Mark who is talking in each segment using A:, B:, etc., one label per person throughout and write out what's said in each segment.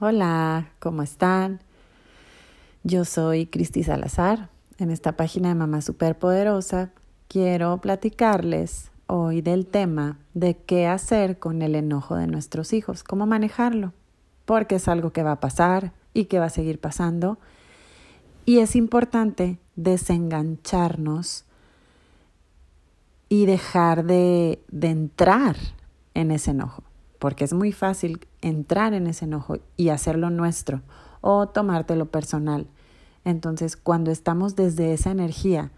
A: Hola, ¿cómo están? Yo soy Cristi Salazar. En esta página de Mamá Superpoderosa quiero platicarles hoy del tema de qué hacer con el enojo de nuestros hijos, cómo manejarlo, porque es algo que va a pasar y que va a seguir pasando. Y es importante desengancharnos y dejar de, de entrar en ese enojo porque es muy fácil entrar en ese enojo y hacerlo nuestro o tomártelo personal. Entonces, cuando estamos desde esa energía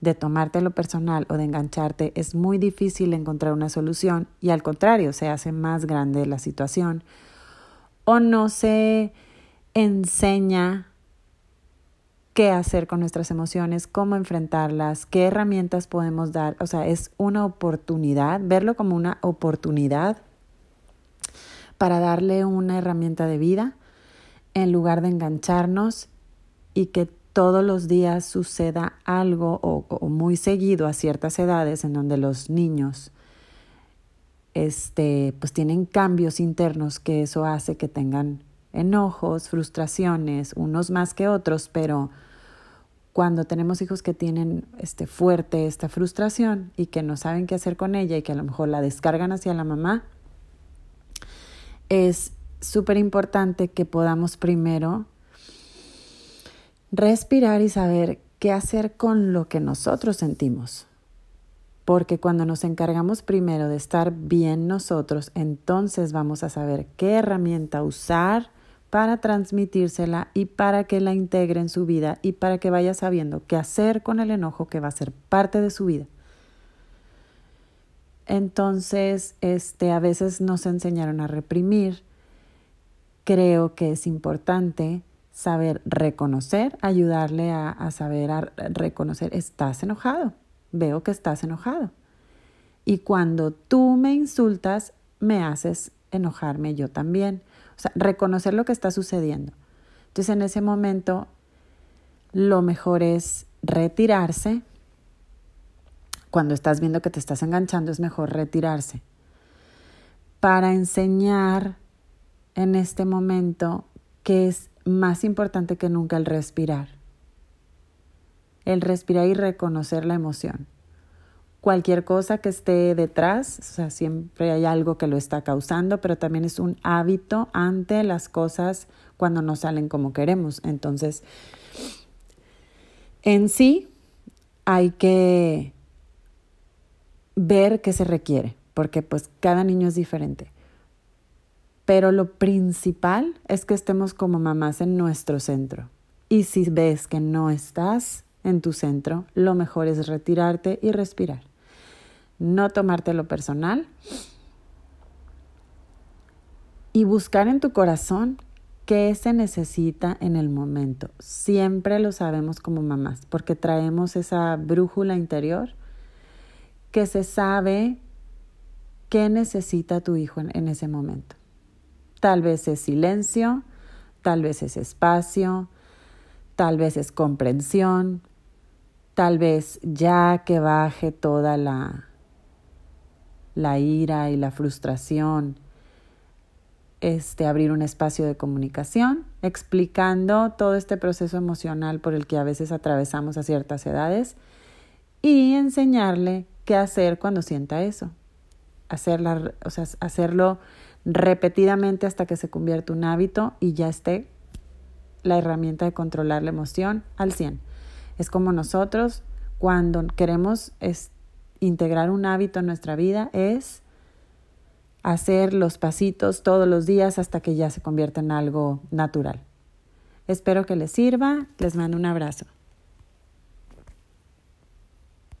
A: de tomártelo personal o de engancharte, es muy difícil encontrar una solución y al contrario, se hace más grande la situación o no se enseña qué hacer con nuestras emociones, cómo enfrentarlas, qué herramientas podemos dar. O sea, es una oportunidad, verlo como una oportunidad para darle una herramienta de vida en lugar de engancharnos y que todos los días suceda algo o, muy seguido a ciertas edades en donde los niños este, pues tienen cambios internos que eso hace que tengan enojos, frustraciones, unos más que otros, pero cuando tenemos hijos que tienen este fuerte esta frustración y que no saben qué hacer con ella y que a lo mejor la descargan hacia la mamá, es súper importante que podamos primero respirar y saber qué hacer con lo que nosotros sentimos. Porque cuando nos encargamos primero de estar bien nosotros, entonces vamos a saber qué herramienta usar para transmitírsela y para que la integre en su vida y para que vaya sabiendo qué hacer con el enojo que va a ser parte de su vida. Entonces, este, a veces nos enseñaron a reprimir. Creo que es importante saber reconocer, ayudarle a, a saber a reconocer, estás enojado, veo que estás enojado. Y cuando tú me insultas, me haces enojarme yo también. O sea, reconocer lo que está sucediendo. Entonces, en ese momento, lo mejor es retirarse, cuando estás viendo que te estás enganchando es mejor retirarse. Para enseñar en este momento que es más importante que nunca el respirar. El respirar y reconocer la emoción. Cualquier cosa que esté detrás, o sea, siempre hay algo que lo está causando, pero también es un hábito ante las cosas cuando no salen como queremos. Entonces, en sí hay que ver qué se requiere, porque pues cada niño es diferente. Pero lo principal es que estemos como mamás en nuestro centro. Y si ves que no estás en tu centro, lo mejor es retirarte y respirar. No tomártelo personal y buscar en tu corazón qué se necesita en el momento. Siempre lo sabemos como mamás, porque traemos esa brújula interior que se sabe qué necesita tu hijo en, ese momento. Tal vez es silencio, tal vez es espacio, tal vez es comprensión, tal vez ya que baje toda la, la ira y la frustración, este, abrir un espacio de comunicación explicando todo este proceso emocional por el que a veces atravesamos a ciertas edades y enseñarle qué hacer cuando sienta eso. Hacerla, o sea, hacerlo repetidamente hasta que se convierta un hábito y ya esté la herramienta de controlar la emoción al 100. Es como nosotros cuando queremos integrar un hábito en nuestra vida es hacer los pasitos todos los días hasta que ya se convierta en algo natural. Espero que les sirva, les mando un abrazo.